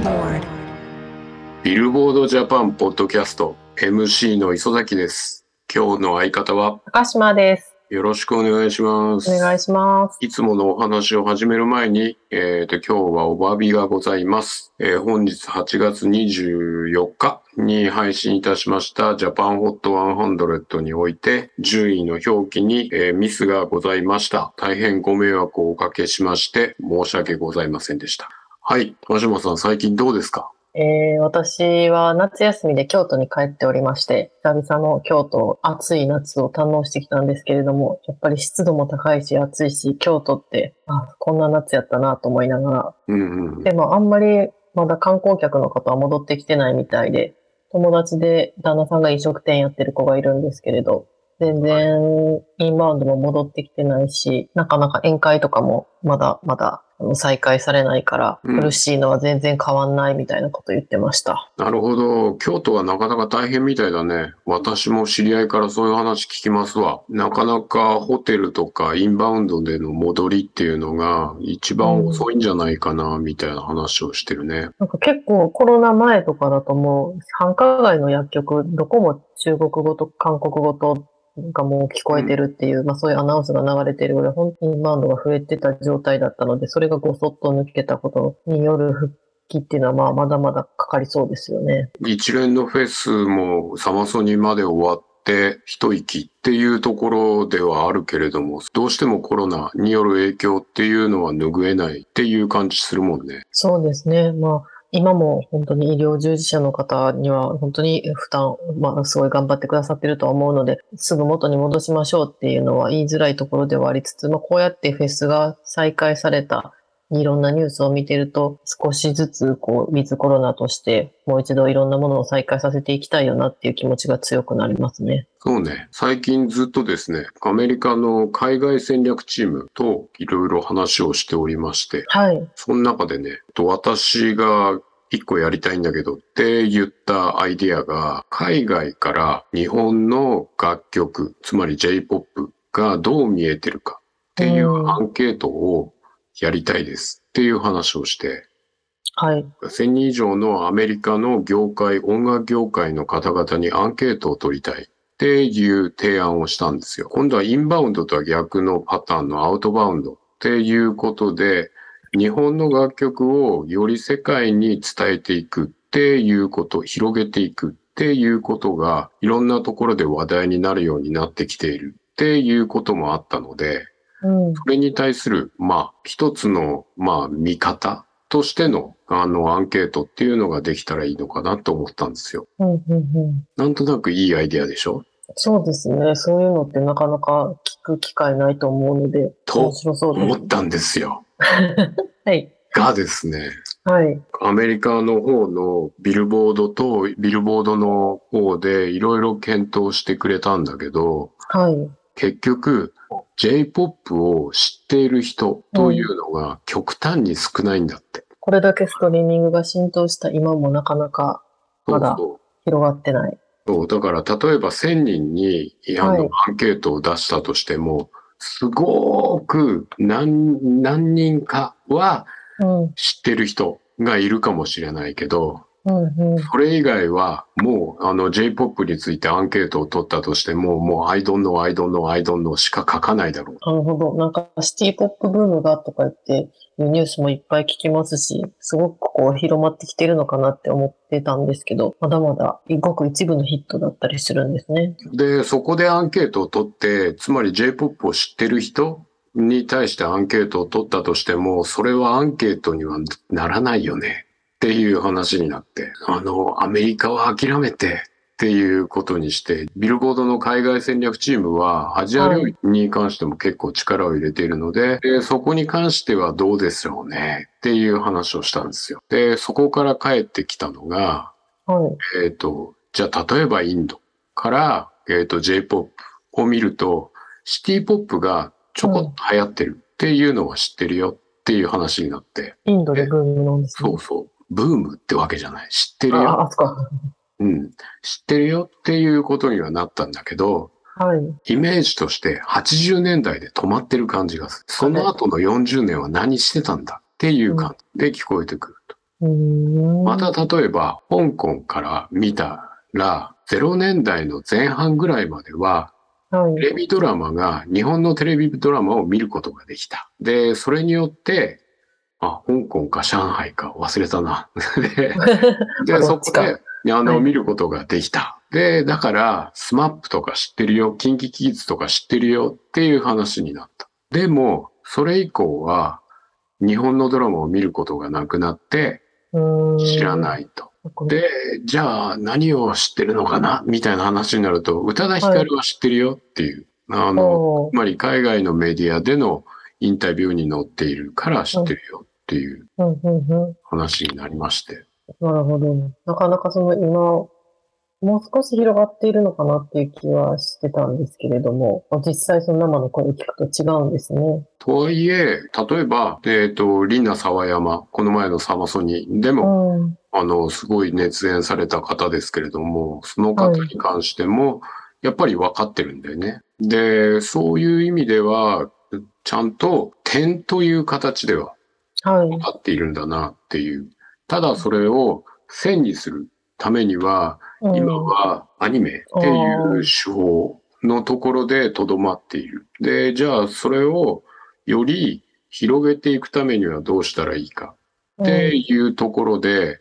aboard. ビルボードジャパンポッドキャスト MC の磯崎です。今日の相方は高島です。よろしくお願いします。お願いします。いつものお話を始める前に、えーと、今日はお詫びがございます。えー本日8月24日に配信いたしましたジャパンホット100において順位の表記に、えーミスがございました。大変ご迷惑をおかけしまして申し訳ございませんでした。はい。高島さん、最近どうですか？えー私は夏休みで京都に帰っておりまして、久々の京都、暑い夏を堪能してきたんですけれども、やっぱり湿度も高いし暑いし、京都って、あ、こんな夏やったなと思いながら、うんうん。でもあんまりまだ観光客の方は戻ってきてないみたいで、友達で旦那さんが飲食店やってる子がいるんですけれど、全然インバウンドも戻ってきてないし、なかなか宴会とかもまだまだあの再開されないから、うん苦しいのは全然変わんないみたいなこと言ってました。なるほど。京都はなかなか大変みたいだね。私も知り合いからそういう話聞きますわ。なかなかホテルとかインバウンドでの戻りっていうのが一番遅いんじゃないかな、みたいな話をしてるね。なんか結構コロナ前とかだともう繁華街の薬局、どこも中国語と韓国語とがもう聞こえてるっていう、まあそういうアナウンスが流れてるぐらい、本当にインバウンドが増えてた状態だったので、それがごそっと抜けたことによる復帰っていうのはまあまだまだかかりそうですよね。一連のフェスもサマソニまで終わって一息っていうところではあるけれども、どうしてもコロナによる影響っていうのは拭えないっていう感じするもんね。そうですね。まあ今も本当に医療従事者の方には本当に負担、まあすごい頑張ってくださってると思うので、すぐ元に戻しましょうっていうのは言いづらいところではありつつ、まあこうやってフェスが再開されたいろんなニュースを見てると、少しずつこう、ウィズコロナとしてもう一度いろんなものを再開させていきたいよなっていう気持ちが強くなりますね。そうね。最近ずっとですね、アメリカの海外戦略チームといろいろ話をしておりまして、はい。その中でね、と私が一個やりたいんだけどって言ったアイディアが、海外から日本の楽曲、つまり J-POP がどう見えてるかっていううんアンケートをやりたいですっていう話をして、はい。1000人以上のアメリカの業界、音楽業界の方々にアンケートを取りたいっていう提案をしたんですよ。今度はインバウンドとは逆のパターンのアウトバウンドっていうことで、日本の楽曲をより世界に伝えていくっていうこと、広げていくっていうことが、いろんなところで話題になるようになってきているっていうこともあったので、うん。それに対する、まあ、一つの、まあ、見方としての、あの、アンケートっていうのができたらいいのかなと思ったんですよ。うん、うん、うん。なんとなくいいアイデアでしょ？そうですね。そういうのってなかなか聞く機会ないと思うので、と面白そうです思ったんですよ。はい。がですね、はい。アメリカの方のビルボードとビルボードの方でいろいろ検討してくれたんだけど、はい。結局 J-POP を知っている人というのが極端に少ないんだって。これだけストリーミングが浸透した今もなかなかまだ広がってない。そう、だから例えば1000人にあの、はいアンケートを出したとしても、すごく何何人かはうん。知ってる人がいるかもしれないけど、うん、うん。それ以外はもうあの J-POP についてアンケートを取ったとしても、もう I don't know, I don't know, I don't know しか書かないだろう。なるほど。なんかシティポップブームがとか言って、ニュースもいっぱい聞きますし、すごくこう広まってきてるのかなって思ってたんですけど、まだまだごく一部のヒットだったりするんですね。で、そこでアンケートを取って、つまり J-POP を知ってる人に対してアンケートを取ったとしても、それはアンケートにはならないよねっていう話になって、あの、アメリカは諦めてっていうことにして、ビルボードの海外戦略チームはアジア領域に関しても結構力を入れているので、でそこに関してはどうでしょうねっていう話をしたんですよ。で、そこから帰ってきたのが、はい。えっ、と、じゃあ例えばインドから、えっ、と J-POP を見ると、シティポップがちょこっと流行ってるっていうのは知ってるよっていう話になって、インドでブームなんですねそう。そう、ブームってわけじゃない。知ってるあ、よ。うん。知ってるよっていうことにはなったんだけど、はい。イメージとして80年代で止まってる感じがする。その後の40年は何してたんだっていう感じで聞こえてくると。うーん。また例えば、香港から見たら、0年代の前半ぐらいまでは、はい。テレビドラマが、日本のテレビドラマを見ることができた。で、それによって、あ、香港か上海か忘れたな。で、で、どそこで、あの、はい見ることができた。で、だから、スマップとか知ってるよ、キンキキッズとか知ってるよっていう話になった。でも、それ以降は、日本のドラマを見ることがなくなって、知らい。ないと。で、じゃあ何を知ってるのかな？みたいな話になると、宇多田ヒカルは知ってるよっていう。あの、おつまり海外のメディアでのインタビューに載っているから知ってるよっていう。話になりまして。なるほど。なかなかその今、もう少し広がっているのかなっていう気はしてたんですけれども、実際その生の声を聞くと違うんですね。とはいえ、例えば、えっ、と、リンナ沢山、この前のサマソニでうも、ん。あの、すごい熱演された方ですけれども、その方に関しても、やっぱり分かってるんだよね。で、そういう意味では、ちゃんと点という形でははい。分かっているんだなっていう。ただそれを線にするためには、うん今はアニメっていう手法のところでとどまっている。で、じゃあそれをより広げていくためにはどうしたらいいかっていうところで、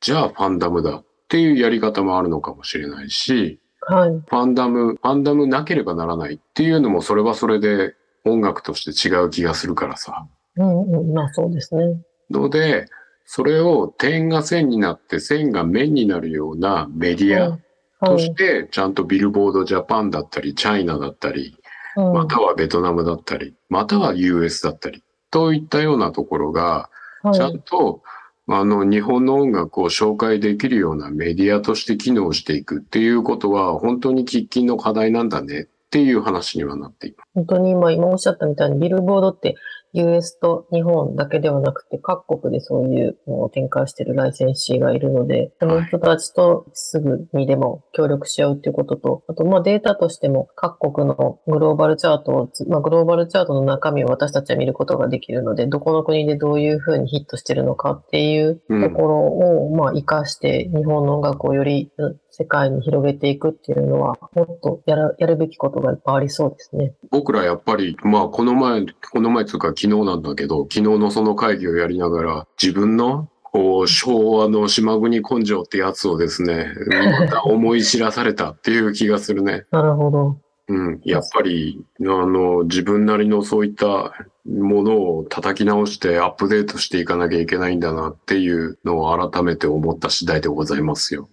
じゃあファンダムだっていうやり方もあるのかもしれないし、はい。ファンダム、ファンダムなければならないっていうのもそれはそれで音楽として違う気がするからさ。うんうん。まあそうですね。ので、それを点が線になって線が面になるようなメディアとしはい。て、ちゃんとビルボードジャパンだったり、チャイナだったり、うんまたはベトナムだったり、または US だったり、といったようなところが、ちゃはいんと、あの、日本の音楽を紹介できるようなメディアとして機能していくっていうことは、本当に喫緊の課題なんだねっていう話にはなっています。本当に今、今おっしゃったみたいに、ビルボードって US と日本だけではなくて、各国でそういうのを展開しているライセンシーがいるので、その人たちとすぐにでも協力し合うっていうことと、あと、まあデータとしても各国のグローバルチャートをつ、まあグローバルチャートの中身を私たちは見ることができるので、どこの国でどういうふうにヒットしてるのかっていうところを、まあ活かして日本の音楽をよりうん世界に広げていくっていうのは、もっとやるべきことがいっぱいありそうですね。僕らやっぱり、まあ、この前、この前つうか昨日なんだけど、昨日のその会議をやりながら、自分の、こう、昭和の島国根性ってやつをですね、また思い知らされたっていう気がするね。なるほど。うん。やっぱり、あの、自分なりのそういったものを叩き直してアップデートしていかなきゃいけないんだなっていうのを改めて思った次第でございますよ。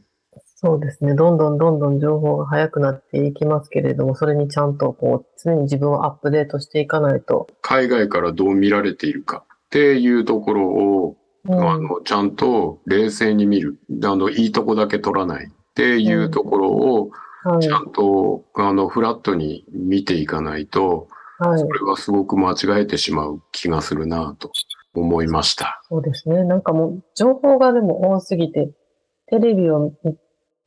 そうですね。どんどんどんどん情報が早くなっていきますけれども、それにちゃんとこう、常に自分をアップデートしていかないと。海外からどう見られているかっていうところを、うんあの、ちゃんと冷静に見る。あの、いいとこだけ取らないっていうところを、はいちゃんと、あの、フラットに見ていかないと、はいそ。れはすごく間違えてしまう気がするなと思いました。そうですね。なんかもう、情報がでも多すぎて、テレビを見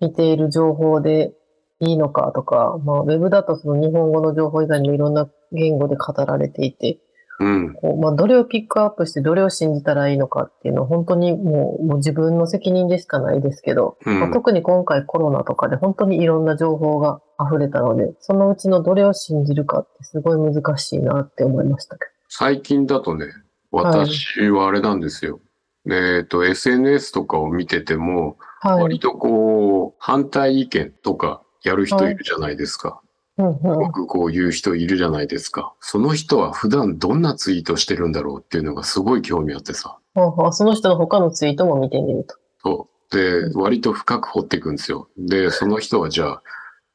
見ている情報でいいのかとか、まあ、ウェブだとその日本語の情報以外にもいろんな言語で語られていて、うん。こうまあ、どれをピックアップしてどれを信じたらいいのかっていうのは本当にもうもう自分の責任でしかないですけど、うんまあ、特に今回コロナとかで本当にいろんな情報が溢れたので、そのうちのどれを信じるかってすごい難しいなって思いましたけ最近だとね、私はあれなんですよ。えっと、SNS とかを見てても、ど。はい。割とこう、反対意見とかやる人いるじゃないですか。うんうんよくこう言う人いるじゃないですか。その人は普段どんなツイートしてるんだろうっていうのがすごい興味あってさ。はあはあその人の他のツイートも見てみると。そう。で、割と深く掘っていくんですよ。で、その人はじゃあ、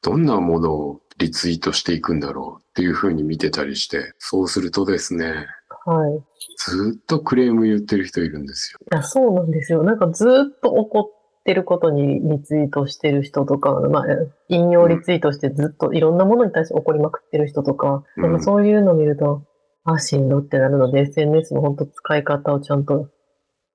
どんなものをリツイートしていくんだろうっていうふうに見てたりして、そうするとですね、はい。いずっとクレーム言ってる人いるんですよ。や、そうなんですよ。なんかずーっと怒ってることにリツイートしてる人とか、まあ、引用リツイートしてずっといろんなものに対して怒りまくってる人とか、うんでもそういうのを見ると、あ、しんどってなるので、SNS の本当使い方をちゃんと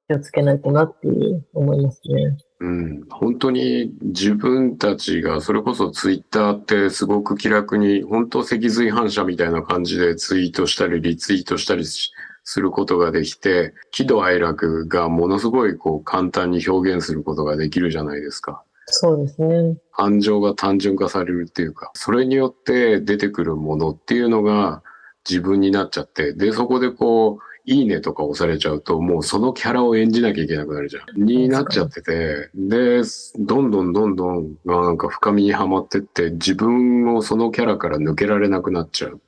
気をつけないとなっていう思いますね。うん、本当に自分たちが、それこそツイッターってすごく気楽に、本当脊髄反射みたいな感じでツイートしたりリツイートしたりしすることができて、喜怒哀楽がものすごいこう簡単に表現することができるじゃないですか。そうですね。感情が単純化されるっていうか、それによって出てくるものっていうのが自分になっちゃって、で、そこでこう、いいねとか押されちゃうと、もうそのキャラを演じなきゃいけなくなるじゃん。になっちゃってて、で、どんどんどんどん、なんか深みにはまってって、自分をそのキャラから抜けられなくなっちゃう。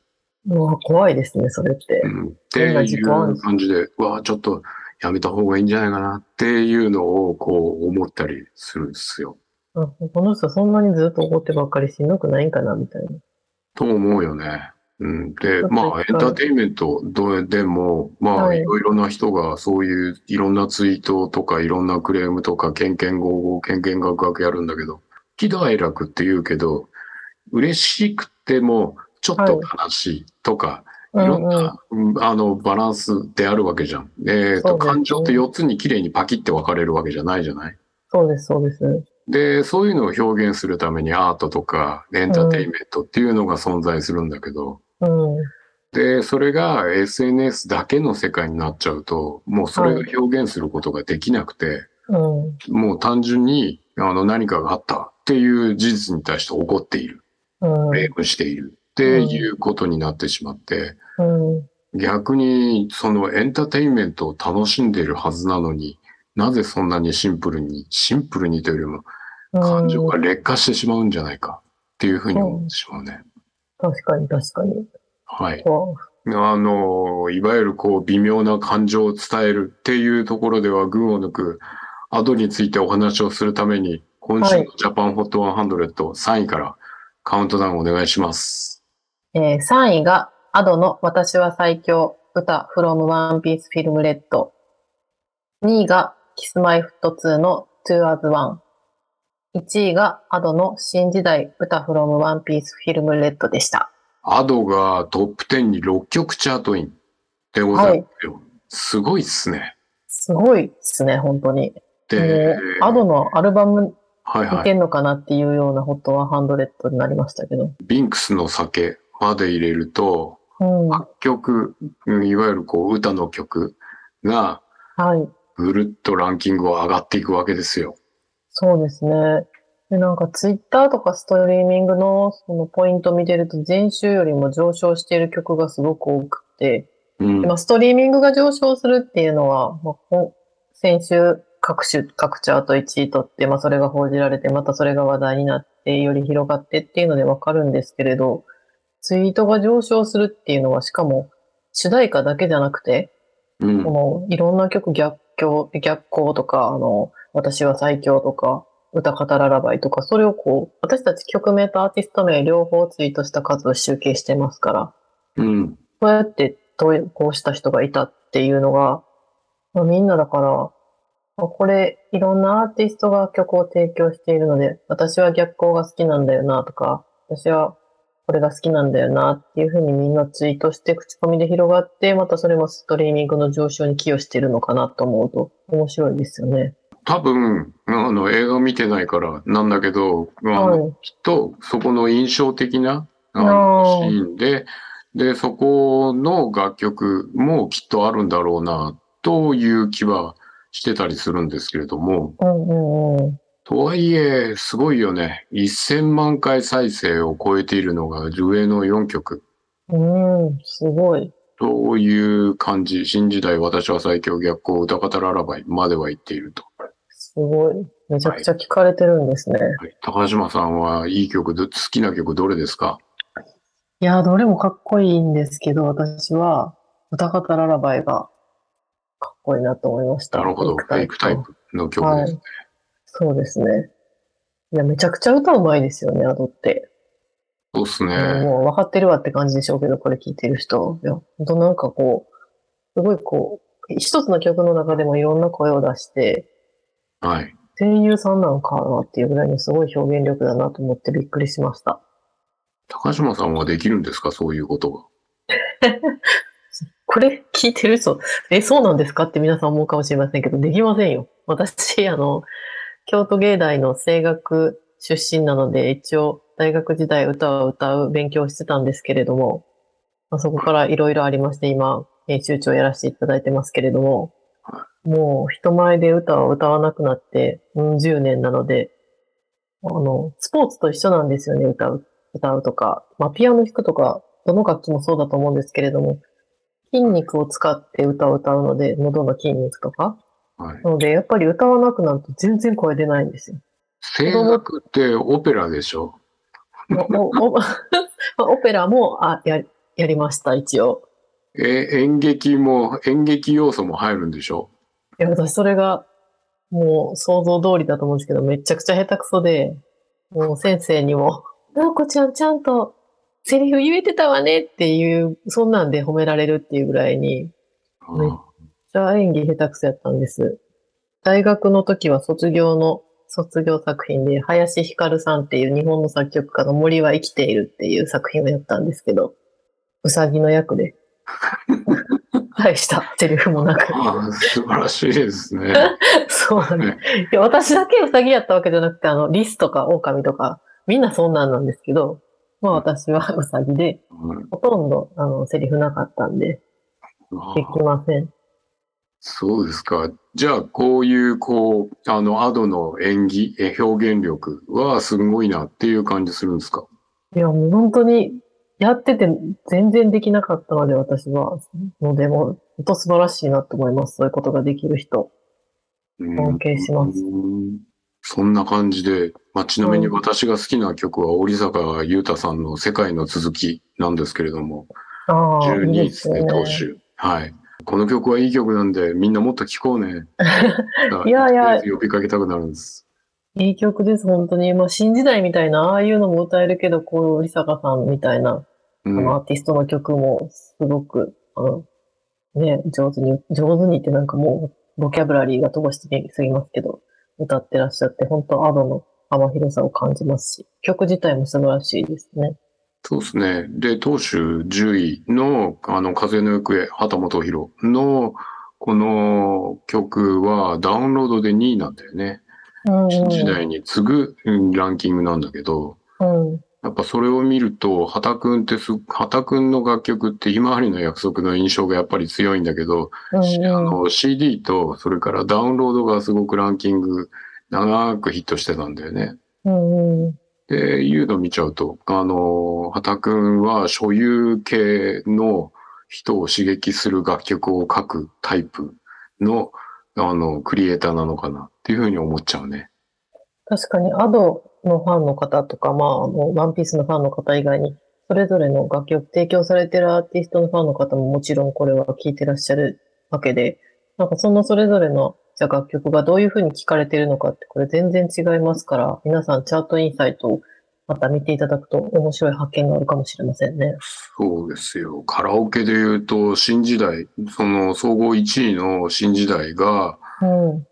もう怖いですね、それってう。ん、っていう感じで、うわちょっとやめた方がいいんじゃないかなっていうのをこう思ったりするんですよ。あこの人そんなにずっと怒ってばっかりしんどくないんかな、みたいな。と思うよね。うん、で、まあ、エンターテインメントでも、まあ、はい。いろいろな人がそういういろんなツイートとかいろんなクレームとか、けんけんごうごう、けんけんがくがくやるんだけど、喜怒哀楽って言うけど、嬉しくてもちょっと悲しいとか、いろんうん。うんな、うんあの、バランスであるわけじゃん。えっ、と、そうですね。感情って4つに綺麗にパキって分かれるわけじゃないじゃない？そうです、そうです。で、そういうのを表現するためにアートとかエンターテインメントっていうのが存在するんだけど、うん。で、それが SNS だけの世界になっちゃうと、もうそれが表現することができなくて、うん。もう単純にあの何かがあったっていう事実に対して怒っている、うん。レイムしているっていうことになってしまって、うん。逆にそのエンターテインメントを楽しんでいるはずなのに、なぜそんなにシンプルに、シンプルにというよりも感情が劣化してしまうんじゃないかっていうふうに思ってしまうね。確かに、確かに。はい。こあの、いわゆるこう微妙な感情を伝えるっていうところでは群を抜くアドについてお話をするために、今週のジャパンホット100、3位からカウントダウンお願いします。うえー3位が、アドの私は最強、歌 from One Piece Film Red。2位が、キスマイフット2の Two as One。1位が、アドの新時代、歌 from One Piece Film Red でした。アドがトップ10に6曲チャートインでございますよ。すごいっすね。すごいですね、本当に。で、もうアドのアルバムはいはい。いけんのかなっていうようなホット100になりましたけど。ビンクスの酒まで入れると、うん。は8曲、うんいわゆるこう歌の曲がい。ぐるっとランキングを上がっていくわけですよ。そうですね。で、なんかツイッターとかストリーミングのそのポイント見てると前週よりも上昇している曲がすごく多くて、うん。まあ、ストリーミングが上昇するっていうのは、まあ、こ先週各種、各チャート1位取って、まあそれが報じられて、またそれが話題になって、より広がってっていうのでわかるんですけれど、ツイートが上昇するっていうのは、しかも主題歌だけじゃなくて、うんこのいろんな曲逆境、逆光とか、あの、私は最強とか、歌語ララバイとか、それをこう、私たち曲名とアーティスト名両方ツイートした数を集計してますから、うん。そうやって投稿した人がいたっていうのが、まあ、みんなだから、まあこれ、いろんなアーティストが曲を提供しているので、私は逆光が好きなんだよなとか、私はこれが好きなんだよなっていうふうにみんなツイートして口コミで広がって、またそれもストリーミングの上昇に寄与しているのかなと思うと面白いですよね。多分、あの、映画見てないからなんだけど、あのはい。きっとそこの印象的なああのーシーンで、で、そこの楽曲もきっとあるんだろうな、という気はしてたりするんですけれども、うんうんうん。とはいえ、すごいよね。1000万回再生を超えているのが上の4曲。うん、すごい。という感じ。新時代、私は最強逆光、歌方ララバイまでは言っていると。すごい。めちゃくちゃ聞かれてるんですね。はい、高島さんはいい曲ど、好きな曲どれですか？いや、どれもかっこいいんですけど、私は、歌方ララバイがかっこいいなと思いました。なるほど。フェイクタイプの曲ですね。そうですね。いや、めちゃくちゃ歌うまいですよね、アドって。そうっすね。もう分かってるわって感じでしょうけど、これ聞いてる人。いや、本当なんかこう、すごいこう、一つの曲の中でもいろんな声を出して、はい。声優さんなんかなっていうぐらいにすごい表現力だなと思ってびっくりしました。高島さんはできるんですか？そういうことが。これ聞いてる人、え、そうなんですか？って皆さん思うかもしれませんけど、できませんよ。私、あの、京都芸大の声楽出身なので、一応、大学時代歌を歌う勉強をしてたんですけれども、まあ、そこからいろいろありまして、今、編集長やらせていただいてますけれどもは、もう人前で歌を歌わなくなって、うん、10年なので、あの、スポーツと一緒なんですよね、歌う、歌うとか。まあ、ピアノ弾くとか、どの楽器もそうだと思うんですけれども、筋肉を使って歌を歌うので、喉の筋肉とか。はい。なので、やっぱり歌わなくなると全然声出ないんですよ。声楽ってオペラでしょ？オペラもあややりました、一応。え、演劇も、演劇要素も入るんでしょ？いや、私それが、もう想像通りだと思うんですけど、めちゃくちゃ下手くそで、もう先生にも、なおこちゃんちゃんとセリフ言えてたわねっていう、そんなんで褒められるっていうぐらいに、めっちゃ演技下手くそやったんです。大学の時は卒業の、卒業作品で、林ひかるさんっていう日本の作曲家の森は生きているっていう作品をやったんですけど、うさぎの役で、大したセリフもなく。あ、素晴らしいですね。そうなんです。いや、私だけウサギやったわけじゃなくて、あの、リスとか狼とか、みんなそんなんなんですけど、まあ私はウサギで、うんほとんど、あの、セリフなかったんで、あできません。そうですか。じゃあ、こういう、こう、あの、アドの演技、え表現力はすごいなっていう感じするんですか？いや、もう本当に、やってて全然できなかったので、私は。ので、もう、本当素晴らしいなと思います。そういうことができる人。尊敬しますうんそんな感じで、まあ、ちなみに私が好きな曲は、織坂優太さんの世界の続きなんですけれども、ああ、いい12ですね。投手。はい。この曲はいい曲なんで、みんなもっと聴こうね。いやいや呼びかけたくなるんです。いい曲です、本当に。まあ、新時代みたいな、ああいうのも歌えるけど、こう、リサカさんみたいな、うあの、アん。ーティストの曲も、すごく、あの、ね、上手に、上手にってなんかもう、ボキャブラリーが乏しすぎますけど、歌ってらっしゃって、本当アドの幅広さを感じますし、曲自体も素晴らしいですね。そうですね。で、投手10位の、あの、風の行方、畑本博の、この曲はダウンロードで2位なんだよね。うん、新時代に次ぐうんランキングなんだけど、うん。やっぱそれを見ると、畑くんってす、畑くんの楽曲ってひまわりの約束の印象がやっぱり強いんだけど、うん、あうん。の CD とそれからダウンロードがすごくランキング長くヒットしてたんだよね。うん、うん。で、いうのを見ちゃうと、あの、畑くんは所有系の人を刺激する楽曲を書くタイプの、あの、クリエイターなのかなっていうふうに思っちゃうね。確かに、アドのファンの方とか、まあ、あのワンピースのファンの方以外に、それぞれの楽曲提供されてるアーティストのファンの方ももちろんこれは聴いてらっしゃるわけで、なんかそのそれぞれのじゃ楽曲がどういうふうに聴かれてるのかってこれ全然違いますから、皆さんチャートインサイトをまた見ていただくと面白い発見があるかもしれませんね。そうですよ。カラオケで言うと、新時代、その総合1位の新時代が、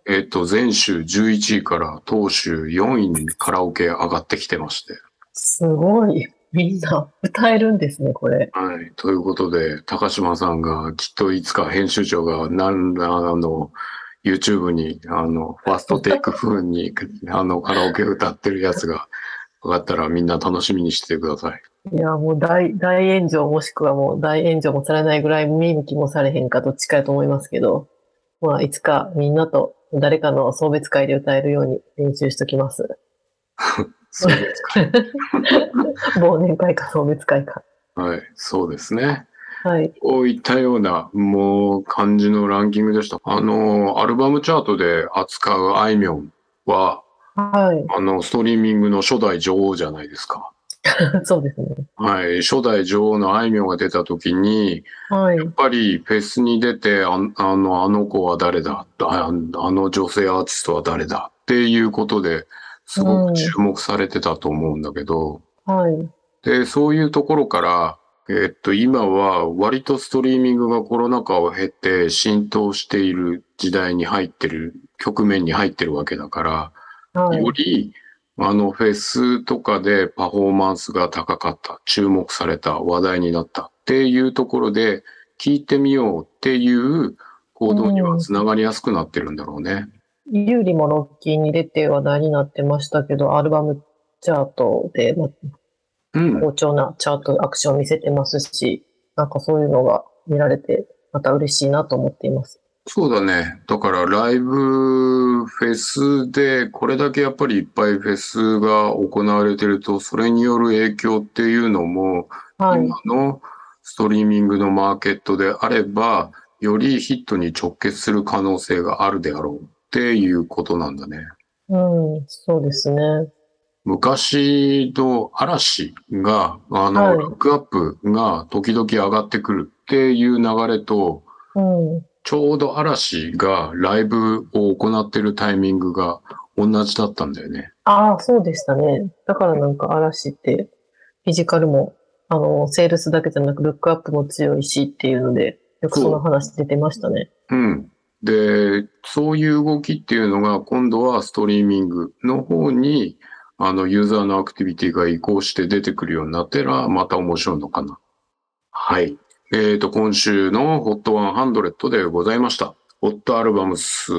えっと、前週11位から当週4位にカラオケ上がってきてまして。すごい。みんな歌えるんですね、これ。はい。ということで、高島さんがきっといつか編集長が何ら、あの、YouTube に、あの、ファーストテイク風に、あの、カラオケ歌ってるやつが上がったらみんな楽しみにしててください。いや、もう大、大炎上もしくはもう大炎上もされないぐらい見向きもされへんかどっちかやと思いますけど、まあ、いつかみんなと誰かの送別会で歌えるように練習しときます。そうですか。忘年会か送別会か。はい。そうですね。はい。こういったような、もう、感じのランキングでした。あの、アルバムチャートで扱うあいみょんは、はい。あの、ストリーミングの初代女王じゃないですか。そうですね。はい。初代女王のあいみょんが出た時に、はいやっ。ぱりフェスに出て、ああの、あの子は誰だ？ああの女性アーティストは誰だ？っていうことですごく注目されてたと思うんだけど、はい。で、そういうところから、えっと、今は割とストリーミングがコロナ禍を経て浸透している時代に入ってる、局面に入ってるわけだから、はいよ。り、あの、フェスとかでパフォーマンスが高かった、注目された、話題になったっていうところで、聞いてみようっていう行動にはつながりやすくなってるんだろうね。有利もロッキーに出て話題になってましたけど、アルバムチャートで、まあうん。好調なチャートアクションを見せてますし、なんかそういうのが見られて、また嬉しいなと思っています。そうだね。だからライブフェスでこれだけやっぱりいっぱいフェスが行われてると、それによる影響っていうのも、はい。今のストリーミングのマーケットであれば、よりヒットに直結する可能性があるであろうっていうことなんだね。うん、そうですね。昔の嵐が、あの、はいロックアップが時々上がってくるっていう流れと、うん。ちょうど嵐がライブを行ってるタイミングが同じだったんだよね。ああ、そうでしたね。だからなんか嵐って、フィジカルも、あの、セールスだけじゃなく、ルックアップも強いしっていうので、よくその話出てましたね。うん。で、そういう動きっていうのが今度はストリーミングの方に、あの、ユーザーのアクティビティが移行して出てくるようになったら、また面白いのかな。はい。えっ、と、今週の HOT100 でございました。HOT アルバムス、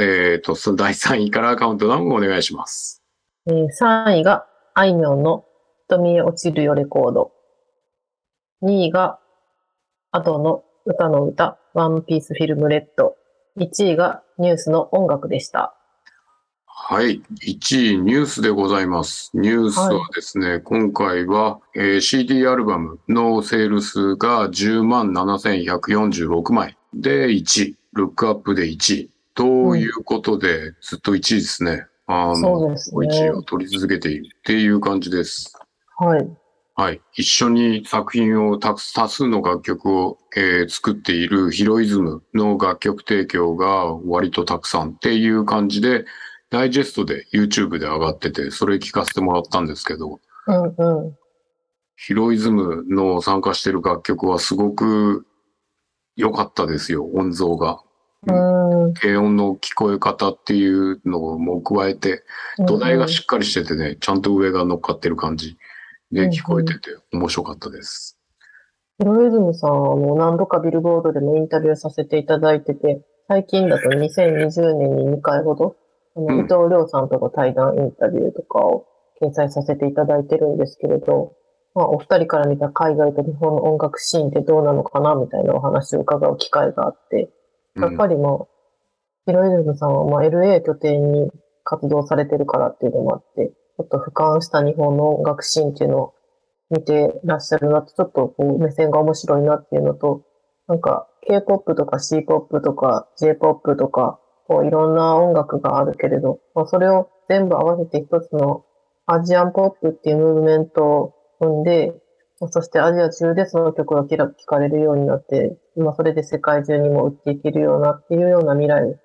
えっ、と、その第3位からカウントダウンをお願いします。えー3位が、あいみょんの瞳へ落ちるよレコード。2位が、アドの歌の歌、ワンピースフィルムレッド。1位が、ニュースの音楽でした。はい。1位、ニュースでございます。ニュースはですね、今回は、えー CD アルバムのセールスが10万7146枚で1位、ルックアップで1位。ということで、ずっと1位ですね。あの、ね1位を取り続けているっていう感じです。はい。はい。一緒に作品を多数の楽曲を、えー作っているヒロイズムの楽曲提供が割とたくさんっていう感じで、ダイジェストで YouTube で上がってて、それ聞かせてもらったんですけど、うんうん。ヒロイズムの参加してる楽曲はすごく良かったですよ、音像が。うーん。低音の聞こえ方っていうのも加えて、土台がしっかりしててね、ちゃんと上が乗っかってる感じで聞こえてて面白かったです。ヒロイズムさんはもう何度かビルボードでもインタビューさせていただいてて、最近だと2020年に2回ほど、あのうん。伊藤亮さんとの対談インタビューとかを掲載させていただいてるんですけれど、まあ、お二人から見た海外と日本の音楽シーンってどうなのかなみたいなお話を伺う機会があって、やっぱりもう、ヒロイズムさんはまあ LA 拠点に活動されてるからっていうのもあって、ちょっと俯瞰した日本の音楽シーンっていうのを見てらっしゃるなって、ちょっとこう目線が面白いなっていうのと、なんか K-POP とか C-POP とか J-POP とか、こういろんな音楽があるけれど、まあ、それを全部合わせて一つのアジアンポップっていうムーブメントを生んで、そしてアジア中でその曲が聴かれるようになって、今それで世界中にも売っていけるようなっていうような未来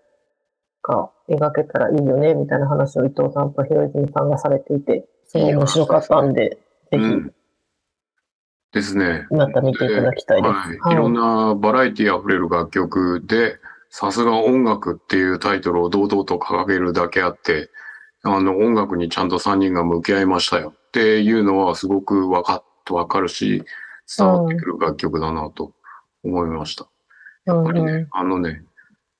が描けたらいいよね、みたいな話を伊藤さんとひろいずみさんがされていて、すごい面白かったんで、ぜうん。ですね。ひまた見ていただきたいです。はい。いろんなバラエティ溢れる楽曲で、さすが音楽っていうタイトルを堂々と掲げるだけあって、あの、音楽にちゃんと3人が向き合いましたよっていうのはすごくわかっ、わかるし、伝わってくる楽曲だなと思いました。やっぱりね、うんあのね、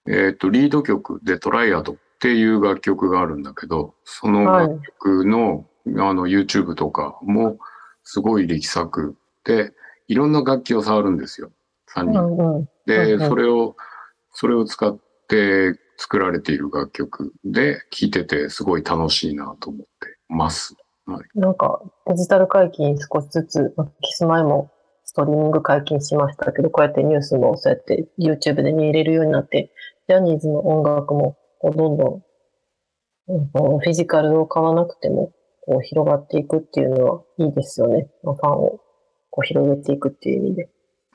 えっ、と、リード曲でトライアドっていう楽曲があるんだけど、そのはい楽曲の、あの、YouTube とかもすごい力作で、いろんな楽器を触るんですよ。3う人。んうん。で、うんうんそれを、それを使って作られている楽曲で聴いててすごい楽しいなと思ってます。はいなんか、デジタル解禁少しずつ、キスマイもストリーミング解禁しましたけど、こうやってニュースもそうやって YouTube で見れるようになって、ジャニーズの音楽もこうどんどん、フィジカルを買わなくてもこう広がっていくっていうのはいいですよね。ファンをこう広げていくっていう意味で。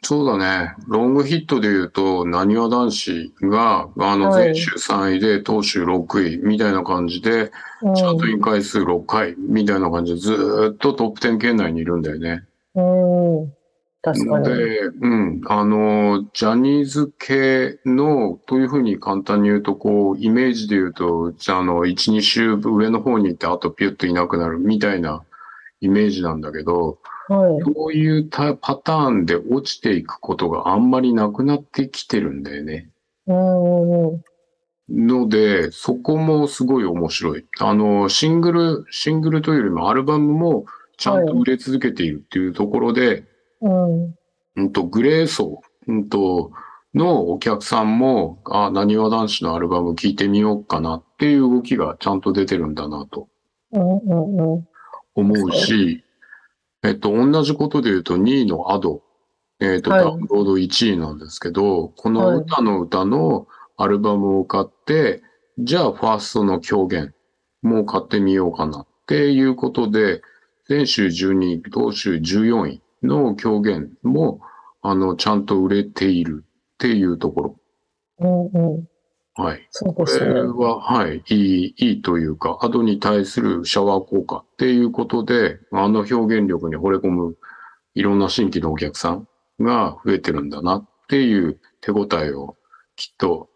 そうだね。ロングヒットで言うと、なにわ男子が、あの、はい全州3位で、当州6位みたいな感じで、うんチャートイン回数6回みたいな感じで、ずーっとトップ10圏内にいるんだよね。うん。確かに。で、うん、あの、ジャニーズ系の、というふうに簡単に言うと、こう、イメージで言うと、じゃあ、あの、1、2週上の方に行って、あとピュッといなくなるみたいなイメージなんだけど、はい。そういうタパターンで落ちていくことがあんまりなくなってきてるんだよね。ので、そこもすごい面白い。あの、シングル、シングルというよりもアルバムもちゃんと売れ続けているっていうところで、うん。うんと、グレー層うんと、のお客さんも、あ、なにわ男子のアルバム聴いてみようかなっていう動きがちゃんと出てるんだなとうんうんうん。思うし、えっと、同じことで言うと2位のアド、えっと、はいダウンロード1位なんですけど、この歌の歌のアルバムを買って、じゃあファーストの狂言も買ってみようかなっていうことで、前週12位、同週14位の狂言も、あの、ちゃんと売れているっていうところ。うんうん。はい。そうこですね。れは、はい、いい、いいというか、アドに対するシャワー効果っていうことで、あの表現力に惚れ込むいろんな新規のお客さんが増えてるんだなっていう手応えをきっと、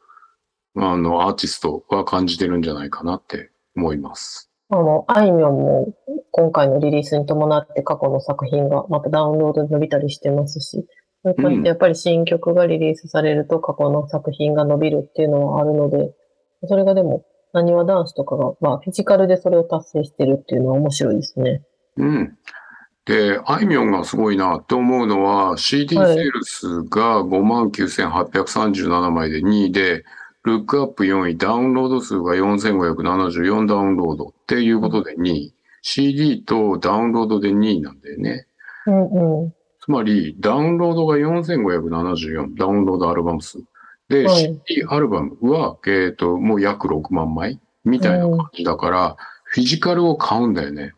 あの、アーティストは感じてるんじゃないかなって思います。あの、あいみょんも今回のリリースに伴って過去の作品がまたダウンロードで伸びたりしてますし、そういう感じでやっぱり新曲がリリースされると過去の作品が伸びるっていうのはあるので、それがでも、なにわ男子とかが、まあ、フィジカルでそれを達成してるっていうのは面白いですね。うん。で、あいみょんがすごいなって思うのは、CD セはいールスが59,837枚で2位で、ルックアップ4位、ダウンロード数が4,574ダウンロードっていうことで2位。CD とダウンロードで2位なんだよね。うんうん。つまり、ダウンロードが4,574、ダウンロードアルバム数。で、はい CD アルバムは、えっ、と、もう約6万枚みたいな感じだから、フィジカルを買うんだよね。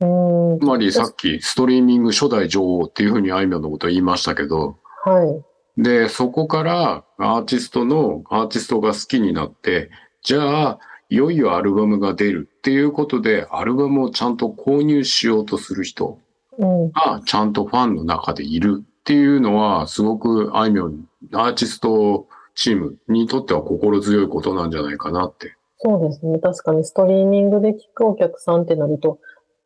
うん。つまりさっきストリーミング初代女王っていうふうにあいみょんのことを言いましたけど、はい。で、そこからアーティストの、アーティストが好きになって、じゃあ、いよいよアルバムが出るっていうことで、アルバムをちゃんと購入しようとする人うん。がちゃんとファンの中でいるっていうのは、すごくあいみょん、アーティストチームにとっては心強いことなんじゃないかなって。そうですね。確かにストリーミングで聴くお客さんってなると、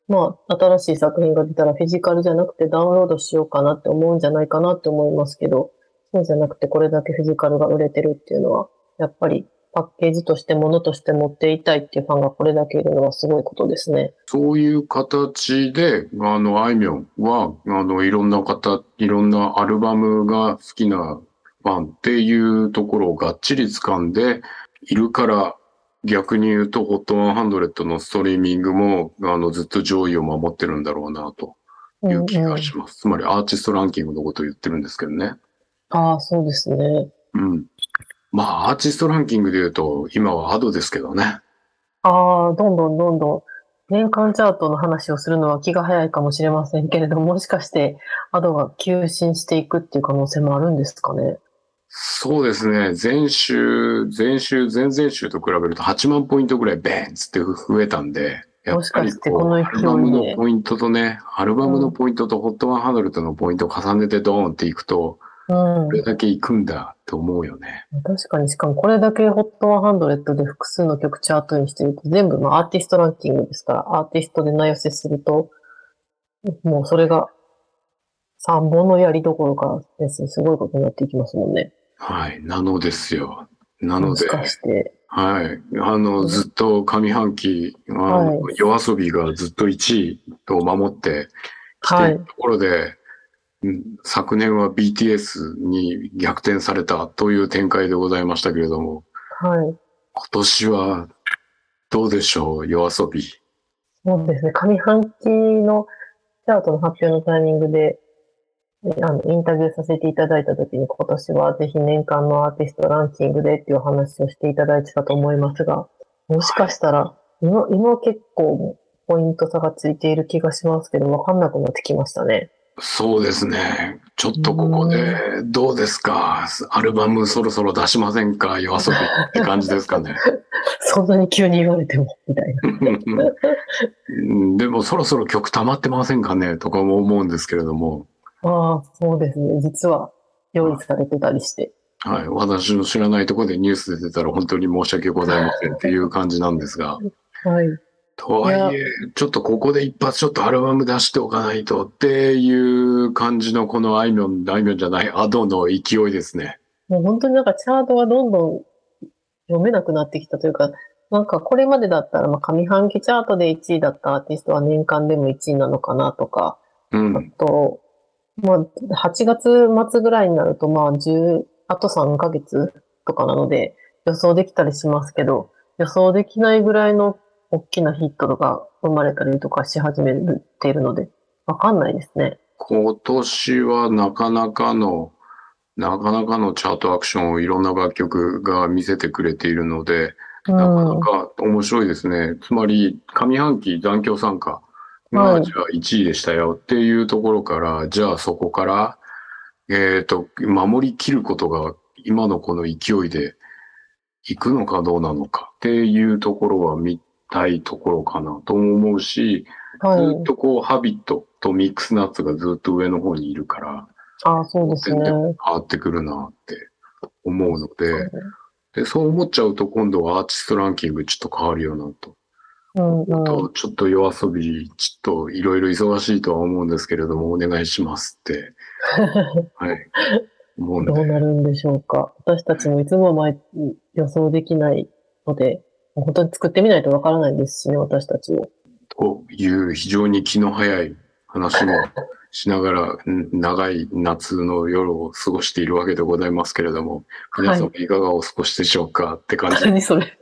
まあ、新しい作品が出たらフィジカルじゃなくてダウンロードしようかなって思うんじゃないかなって思いますけど、そうじゃなくてこれだけフィジカルが売れてるっていうのは、やっぱりパッケージとして物として持っていたいっていうファンがこれだけいるのはすごいことですね。そういう形で、あの、あいみょんは、あの、いろんな方、いろんなアルバムが好きなファンっていうところをがっちり掴んでいるから、逆に言うと、HOT100 のストリーミングも、あの、ずっと上位を守ってるんだろうな、とうんいう気うん。がします。つまり、アーティストランキングのことを言ってるんですけどね。ああ、そうですね。うん。まあ、アーティストランキングで言うと、今はアドですけどね。ああ、どんどんどんどん年間チャートの話をするのは気が早いかもしれませんけれども、もしかしてアドが急進していくっていう可能性もあるんですかね？そうですね。前週、前週、前々週と比べると8万ポイントぐらいベーンつって増えたんで、やっもしぱりかしてこのアルバムのポイントとね、アルバムのポイントと HOT100 のポイントを重ねてドーンっていくと、うんこ。れだけいくんだって思うよね。確かに、しかもこれだけ HOT100 で複数の曲チャートにしてると、全部まあアーティストランキングですから、アーティストで名寄せすると、もうそれが3本のやりどころかですね、すごいことになっていきますもんね。はい。なのですよ。なので。はい。あの、うんずっと上半期、あのは夜遊びがずっと1位と守ってきてはいいるところで、うん昨年は BTS に逆転されたという展開でございましたけれども、はい。今年はどうでしょう、夜遊び。そうですね。上半期のチャートの発表のタイミングで、えあの、インタビューさせていただいたときに、今年はぜひ年間のアーティストランキングでっていうお話をしていただいてたと思いますが、もしかしたら、今、今結構ポイント差がついている気がしますけど、わかんなくなってきましたね。そうですね。ちょっとここで、どうですか？アルバムそろそろ出しませんか？夜遊びって感じですかね？そんなに急に言われても、みたいな。うんでもそろそろ曲溜まってませんかね？とかも思うんですけれども、ああ、そうですね。実は用意されてたりして。はい。私の知らないところでニュースで出たら本当に申し訳ございませんっていう感じなんですが。はい。とはいえ、ちょっとここで一発ちょっとアルバム出しておかないとっていう感じのこのあいみょん、あいみょんじゃない、アドの勢いですね。もう本当になんかチャートがどんどん読めなくなってきたというか、なんかこれまでだったら、まあ上半期チャートで1位だったアーティストは年間でも1位なのかなとか、あうん。と、まあ、8月末ぐらいになると、まあ、10、あと3ヶ月とかなので、予想できたりしますけど、予想できないぐらいの大きなヒットが生まれたりとかし始めているので、わかんないですね。今年はなかなかの、なかなかのチャートアクションをいろんな楽曲が見せてくれているので、うん、なかなか面白いですね。つまり、上半期残響参加が、はいじゃあ1位でしたよっていうところから、じゃあそこから、えっ、と、守りきることが今のこの勢いでいくのかどうなのかっていうところは見たいところかなと思うし、はいずっ。とこう、ハビットとミックスナッツがずっと上の方にいるから、ああ、そうですね。変わってくるなって思うので、で、そう思っちゃうと今度はアーティストランキングちょっと変わるよなと。うんうん。とちょっと夜遊び、ちょっといろいろ忙しいとは思うんですけれども、お願いしますって、はい。どうなるんでしょうか。私たちもいつも前予想できないので、本当に作ってみないとわからないですしね、私たちも。という非常に気の早い話もしながら、う ん長い夏の夜を過ごしているわけでございますけれども、皆様いかがお過ごしでしょうかって感じで。何それ。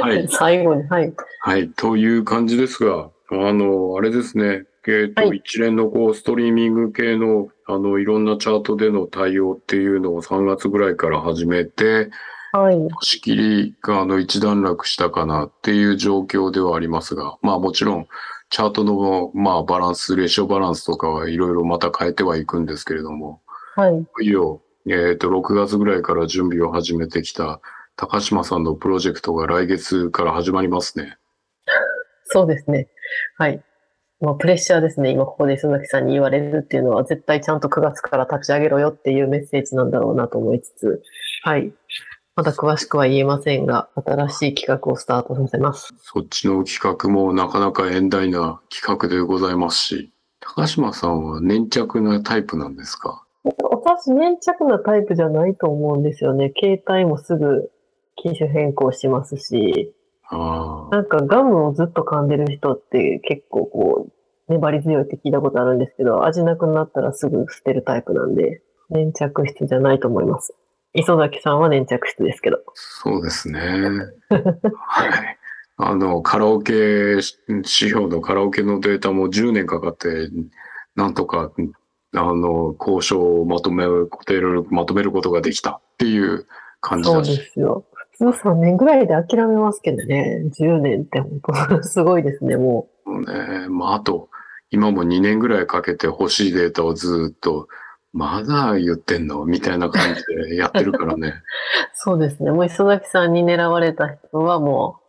はい。最後に、はい。はい。という感じですが、あの、あれですね。えっ、と、はい一連のこう、ストリーミング系の、あの、いろんなチャートでの対応っていうのを3月ぐらいから始めて、はい。仕切りが、あの、一段落したかなっていう状況ではありますが、まあもちろん、チャートの、まあバランス、レシオバランスとかはいろいろまた変えてはいくんですけれども、はい。いよいよ、えっ、と、6月ぐらいから準備を始めてきた高島さんのプロジェクトが来月から始まりますね。そうですね。はい。もうプレッシャーですね。今ここで磯崎さんに言われるっていうのは、絶対ちゃんと9月から立ち上げろよっていうメッセージなんだろうなと思いつつ、はい。まだ詳しくは言えませんが、新しい企画をスタートさせます。そっちの企画もなかなか遠大な企画でございますし、高島さんは粘着なタイプなんですか？私、粘着なタイプじゃないと思うんですよね。携帯もすぐ機種変更しますし、なんかガムをずっと噛んでる人って結構こう、粘り強いって聞いたことあるんですけど、味なくなったらすぐ捨てるタイプなんで、粘着質じゃないと思います。磯崎さんは粘着質ですけど。そうですね。はい。あの、カラオケ指標のカラオケのデータも10年かかって、なんとか、あの、交渉をまとめる、まとめることができたっていう感じそうでだし。すよ。普通3年ぐらいで諦めますけどね。10年って本当すごいですね、もね、まあ、あと、今も2年ぐらいかけて欲しいデータをずっと、まだ言ってんの？みたいな感じでやってるからね。う。そうですね。もう磯崎さんに狙われた人はも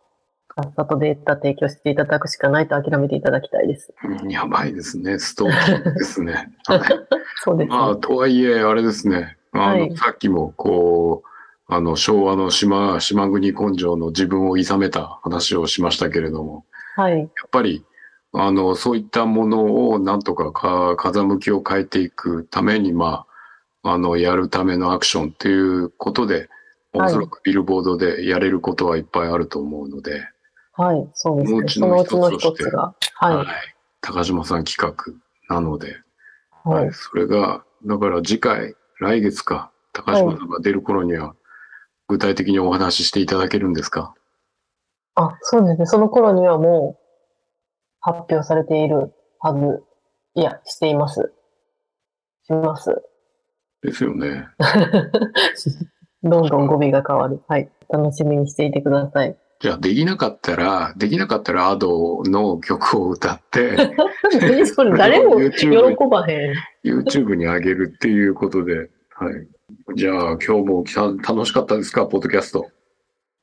う、さっさとデータ提供していただくしかないと諦めていただきたいです。うんやばいですね。ストーキングですね。はいそうですね。まあ、とはいえ、あれですね。あの、はいさっきも、こう、あの、昭和の島、島国根性の自分をいさめた話をしましたけれども、はい。やっぱり、あの、そういったものをなんとかか風向きを変えていくために、まあ、あの、やるためのアクションっていうことで、おはいそらくビルボードでやれることはいっぱいあると思うので、はい。そうですね。そのうちその一つとして一つが。はい。高島さん企画なので、ははいい。。それが、だから次回、来月か、高島さんが出る頃には、具体的にお話ししていただけるんですか？あ、そうですね。その頃にはもう発表されているはず。いや、しています。します。ですよね。どんどん語尾が変わる。はい。楽しみにしていてください。じゃあ、できなかったら、できなかったら、アドの曲を歌って、何 それ誰も喜ばへん。YouTube に上げるっていうことで、はい。じゃあ、今日も楽しかったですか、ポッドキャスト。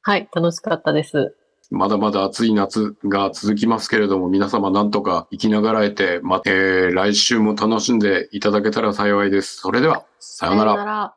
はい。楽しかったです。まだまだ暑い夏が続きますけれども、皆様なんとか生きながらえて、ま、えー来週も楽しんでいただけたら幸いです。それでは、さようなら。ら。